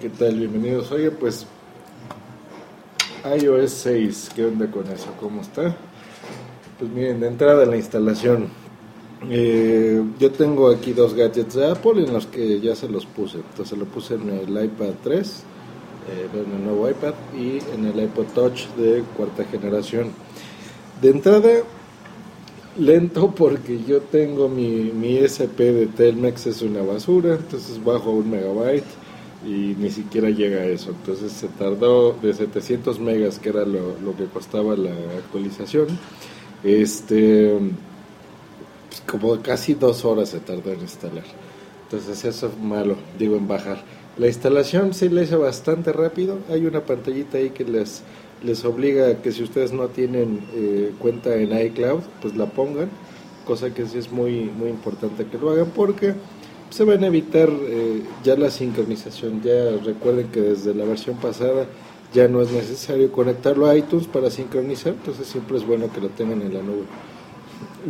¿Qué tal? Bienvenidos. Oye, pues iOS 6, ¿qué onda con eso? ¿Cómo está? Pues miren, de entrada en la instalación, eh, yo tengo aquí dos gadgets de Apple en los que ya se los puse. Entonces lo puse en el iPad 3, eh, en el nuevo iPad y en el iPod Touch de cuarta generación. De entrada, lento porque yo tengo mi, mi SP de Telmex es una basura, entonces bajo un megabyte y ni siquiera llega a eso. Entonces se tardó de 700 megas, que era lo, que costaba la actualización, este pues, como casi dos horas se tardó en instalar. Entonces eso es malo, digo en bajar. La instalación sí la hice bastante rápido. Hay una pantallita ahí que les les obliga a que si ustedes no tienen eh, cuenta en iCloud, pues la pongan, cosa que sí es muy, muy importante que lo hagan porque se van a evitar eh, ya la sincronización. Ya recuerden que desde la versión pasada ya no es necesario conectarlo a iTunes para sincronizar, entonces siempre es bueno que lo tengan en la nube.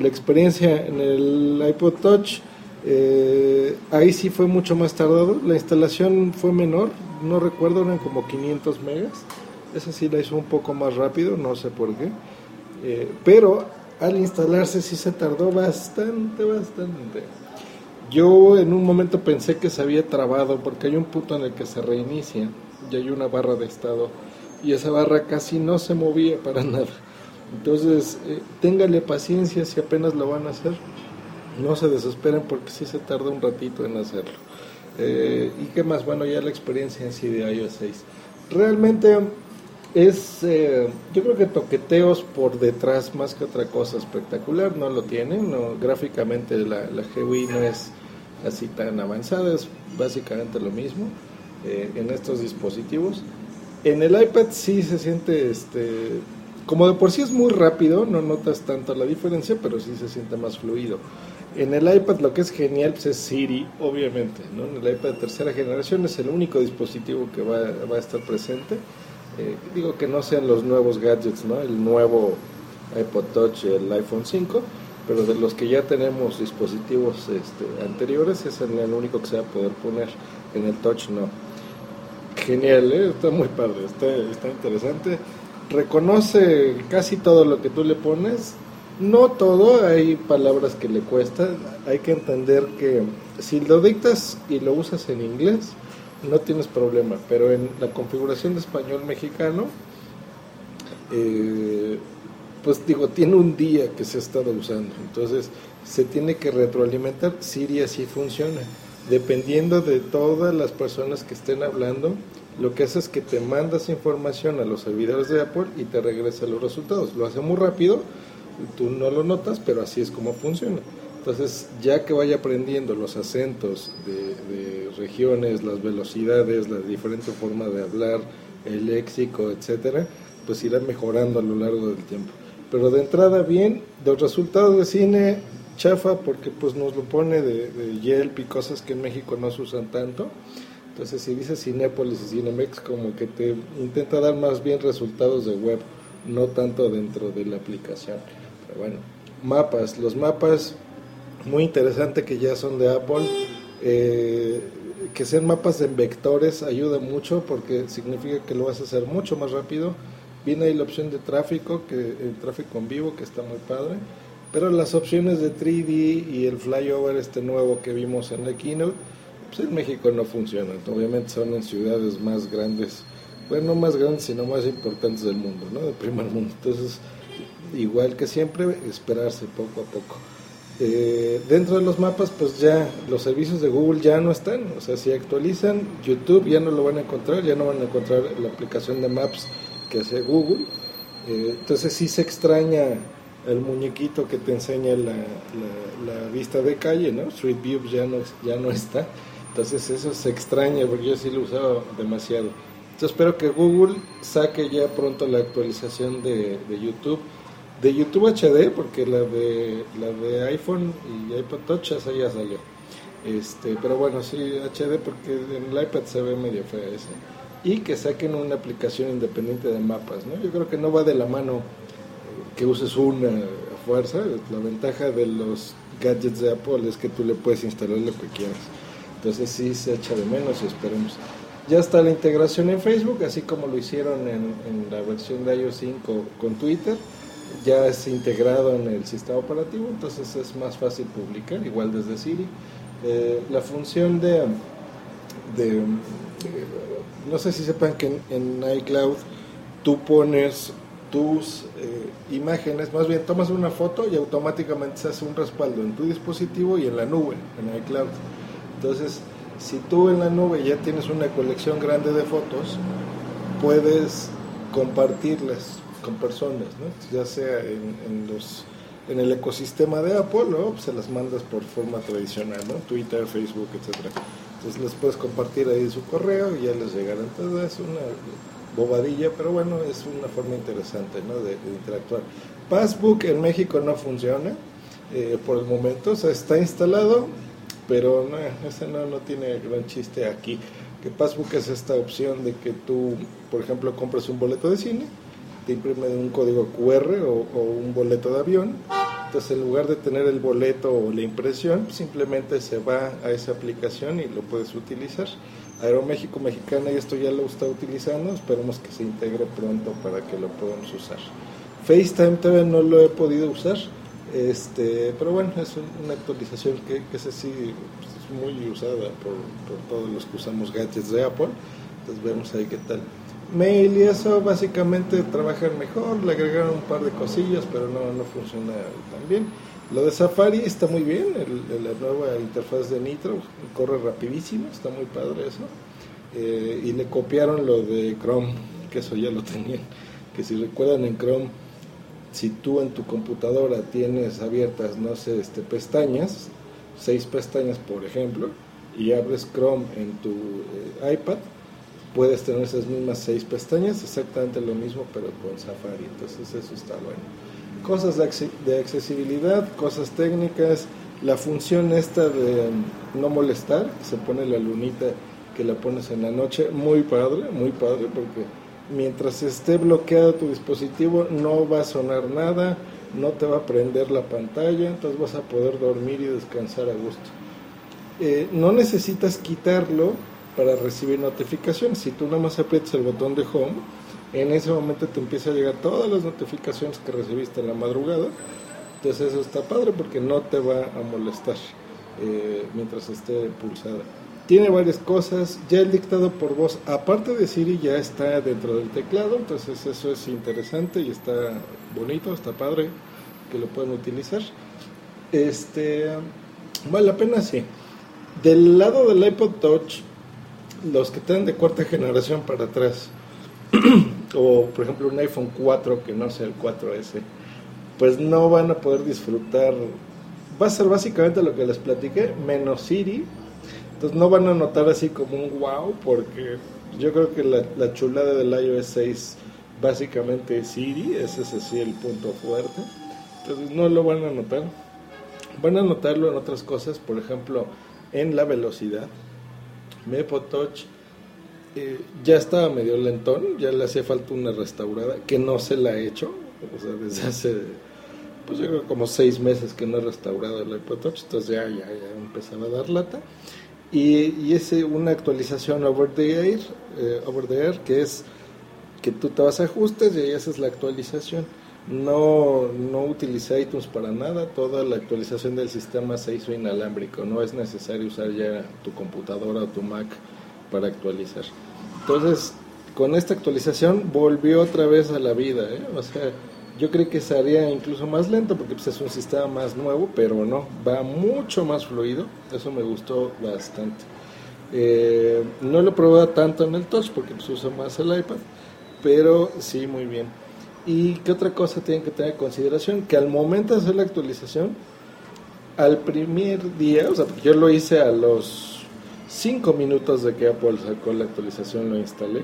La experiencia en el iPod Touch, eh, ahí sí fue mucho más tardado, la instalación fue menor, no recuerdo, eran como 500 megas esa sí la hizo un poco más rápido, no sé por qué. Eh, pero al instalarse sí se tardó bastante, bastante. Yo en un momento pensé que se había trabado porque hay un punto en el que se reinicia y hay una barra de estado y esa barra casi no se movía para nada. Entonces, eh, téngale paciencia si apenas lo van a hacer. No se desesperen porque sí se tarda un ratito en hacerlo. Eh, ¿Y qué más? Bueno, ya la experiencia en sí de iOS 6. Realmente es, eh, yo creo que toqueteos por detrás más que otra cosa espectacular, no lo tienen, no, gráficamente la, la GUI no es así tan avanzada, es básicamente lo mismo eh, en estos dispositivos. En el iPad sí se siente, este, como de por sí es muy rápido, no notas tanto la diferencia, pero sí se siente más fluido. En el iPad lo que es genial pues, es Siri, obviamente, ¿no? En el iPad de tercera generación es el único dispositivo que va, va a estar presente eh, digo que no sean los nuevos gadgets, ¿no? El nuevo iPod Touch, el iPhone 5, pero de los que ya tenemos dispositivos este, anteriores, es el, único que se va a poder poner. En el Touch no. Genial, ¿eh? está muy padre, está, está interesante. Reconoce casi todo lo que tú le pones. No todo, hay palabras que le cuestan. Hay que entender que si lo dictas y lo usas en inglés, no tienes problema, pero en la configuración de español mexicano, eh, pues digo, tiene un día que se ha estado usando, entonces se tiene que retroalimentar, Siri así funciona, dependiendo de todas las personas que estén hablando, lo que hace es que te mandas información a los servidores de Apple y te regresa los resultados, lo hace muy rápido, tú no lo notas, pero así es como funciona. Entonces, ya que vaya aprendiendo los acentos de, regiones, las velocidades, la diferente forma de hablar, el léxico, etcétera, pues irá mejorando a lo largo del tiempo. Pero de entrada bien, los resultados de cine chafa porque pues nos lo pone de, de Yelp y cosas que en México no se usan tanto. Entonces si dice Cinépolis y Cinemex como que te intenta dar más bien resultados de web, no tanto dentro de la aplicación. Pero bueno, mapas, los mapas muy interesante que ya son de Apple. Eh, que sean mapas en vectores ayuda mucho porque significa que lo vas a hacer mucho más rápido. Viene ahí la opción de tráfico, que el tráfico en vivo, que está muy padre. Pero las opciones de 3D y el flyover este nuevo que vimos en la keynote, pues en México no funcionan. Obviamente son en ciudades más grandes, bueno, no más grandes, sino más importantes del mundo, ¿no? De primer mundo. Entonces, igual que siempre, esperarse poco a poco. Eh, dentro de los mapas, pues ya los servicios de Google ya no están. O sea, si actualizan YouTube ya no lo van a encontrar, ya no van a encontrar la aplicación de Maps que hace Google. Eh, entonces sí se extraña el muñequito que te enseña la, vista de calle, ¿no? Street View ya no, ya no está. Entonces eso se extraña porque yo sí lo usaba demasiado. Entonces espero que Google saque ya pronto la actualización de YouTube. De YouTube HD, porque la de, la de iPhone y iPod Touch ya salió. Este, pero bueno, sí, HD porque en el iPad se ve medio fea esa. Y que saquen una aplicación independiente de mapas, ¿no? Yo creo que no va de la mano que uses una fuerza. La ventaja de los gadgets de Apple es que tú le puedes instalar lo que quieras. Entonces sí se echa de menos esperemos. Ya está la integración en Facebook, así como lo hicieron en, la versión de iOS 5 con Twitter. Ya es integrado en el sistema operativo, entonces es más fácil publicar, igual desde Siri. Eh, la función de, no sé si sepan que en, iCloud tú pones tus eh, imágenes, más bien tomas una foto y automáticamente se hace un respaldo en tu dispositivo y en la nube, en iCloud. Entonces, si tú en la nube ya tienes una colección grande de fotos, puedes compartirlas con personas, ya sea en, los en el ecosistema de Apple o se las mandas por forma tradicional, ¿no? Twitter, Facebook, etcétera. Entonces les puedes compartir ahí su correo y ya les llegará. Entonces es una bobadilla, pero bueno, es una forma interesante ¿no? de, interactuar. Passbook en México no funciona eh, por el momento, está instalado, pero no, ese no, no tiene gran chiste aquí. Que Passbook es esta opción de que tú, por ejemplo, compras un boleto de cine, te imprime un código QR o, un boleto de avión, entonces en lugar de tener el boleto o la impresión, simplemente se va a esa aplicación y lo puedes utilizar. Aeroméxico Mexicana esto ya lo está utilizando, esperemos que se integre pronto para que lo podamos usar. FaceTime todavía no lo he podido usar, este, pero bueno, es una actualización que, que es así, pues, es muy usada por, por, todos los que usamos gadgets de Apple, entonces vemos ahí qué tal. Mail y eso básicamente trabajan mejor, le agregaron un par de cosillas, pero no, no funciona tan bien. Lo de Safari está muy bien, la nueva interfaz de Nitro corre rapidísimo, está muy padre eso. Eh, y le copiaron lo de Chrome, que eso ya lo tenían. Que si recuerdan en Chrome, si tú en tu computadora tienes abiertas, no sé, este, pestañas, seis pestañas por ejemplo, y abres Chrome en tu eh, iPad, puedes tener esas mismas seis pestañas, exactamente lo mismo, pero con Safari. Entonces eso está bueno cosas de, accesibilidad, cosas técnicas, la función esta de no molestar, se pone la lunita que la pones en la noche, muy padre, muy padre, porque mientras esté bloqueado tu dispositivo no va a sonar nada, no te va a prender la pantalla, entonces vas a poder dormir y descansar a gusto. Eh, no necesitas quitarlo para recibir notificaciones, si tú nada más aprietas el botón de home, en ese momento te empieza a llegar todas las notificaciones que recibiste en la madrugada. Entonces eso está padre porque no te va a molestar eh, mientras esté pulsada. Tiene varias cosas, ya el dictado por voz, aparte de Siri, ya está dentro del teclado, entonces eso es interesante y está bonito, está padre que lo puedan utilizar. Este, vale la pena, sí. Del lado del iPod Touch, los que están de cuarta generación para atrás, o por ejemplo un iPhone 4 que no sea el 4S, pues no van a poder disfrutar. Va a ser básicamente lo que les platiqué, menos Siri. Entonces no van a notar así como un wow, porque yo creo que la, chulada del iOS 6 básicamente es Siri, ese es así el punto fuerte. Entonces no lo van a notar. Van a notarlo en otras cosas, por ejemplo, en la velocidad. Mepo Touch eh, ya estaba medio lentón, ya le hacía falta una restaurada, que no se la ha hecho, o sea, desde hace, pues yo creo como seis meses que no he restaurado el iPod Touch, entonces ya, ya, ya empezaba a dar lata. Y, y es una actualización over the air, eh, over the air, que es que tú te vas a ajustes y ahí haces la actualización. No, no utilicé iTunes para nada, toda la actualización del sistema se hizo inalámbrico, no es necesario usar ya tu computadora o tu Mac para actualizar. Entonces, con esta actualización volvió otra vez a la vida, ¿eh? o sea, yo creo que sería incluso más lento porque pues, es un sistema más nuevo, pero no, va mucho más fluido, eso me gustó bastante. Eh, no lo probé tanto en el touch porque pues, uso más el iPad, pero sí, muy bien. ¿Y qué otra cosa tienen que tener en consideración? Que al momento de hacer la actualización, al primer día, o sea, yo lo hice a los 5 minutos de que Apple sacó la actualización, lo instalé.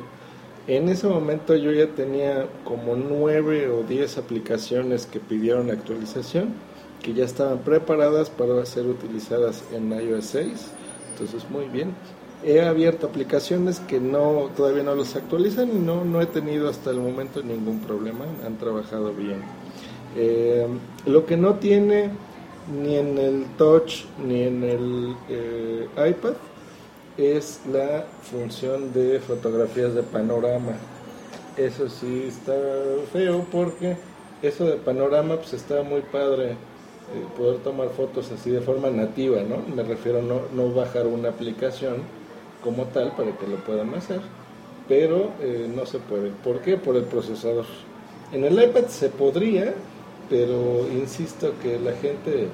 En ese momento yo ya tenía como 9 o 10 aplicaciones que pidieron actualización, que ya estaban preparadas para ser utilizadas en iOS 6. Entonces, muy bien. He abierto aplicaciones que no todavía no los actualizan y no, no he tenido hasta el momento ningún problema. Han trabajado bien. Eh, lo que no tiene ni en el touch ni en el eh, iPad es la función de fotografías de panorama. Eso sí está feo porque eso de panorama pues está muy padre eh, poder tomar fotos así de forma nativa, ¿no? Me refiero a no, no bajar una aplicación como tal para que lo puedan hacer, pero eh, no se puede. ¿Por qué? Por el procesador. En el iPad se podría, pero insisto que la gente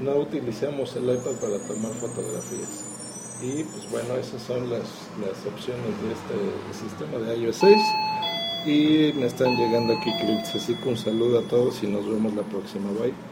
no utilizamos el iPad para tomar fotografías. Y pues bueno, esas son las, las opciones de este sistema de iOS 6. Y me están llegando aquí clics, así que un saludo a todos y nos vemos la próxima. Bye.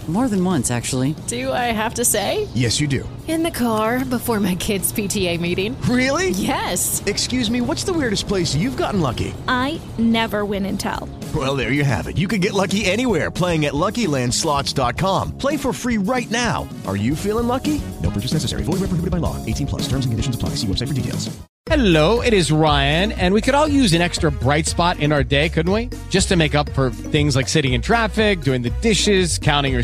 More than once, actually. Do I have to say? Yes, you do. In the car before my kids' PTA meeting. Really? Yes. Excuse me, what's the weirdest place you've gotten lucky? I never win and tell. Well, there you have it. You can get lucky anywhere playing at LuckyLandSlots.com. Play for free right now. Are you feeling lucky? No purchase necessary. Void where prohibited by law. 18 plus. Terms and conditions apply. See website for details. Hello, it is Ryan, and we could all use an extra bright spot in our day, couldn't we? Just to make up for things like sitting in traffic, doing the dishes, counting your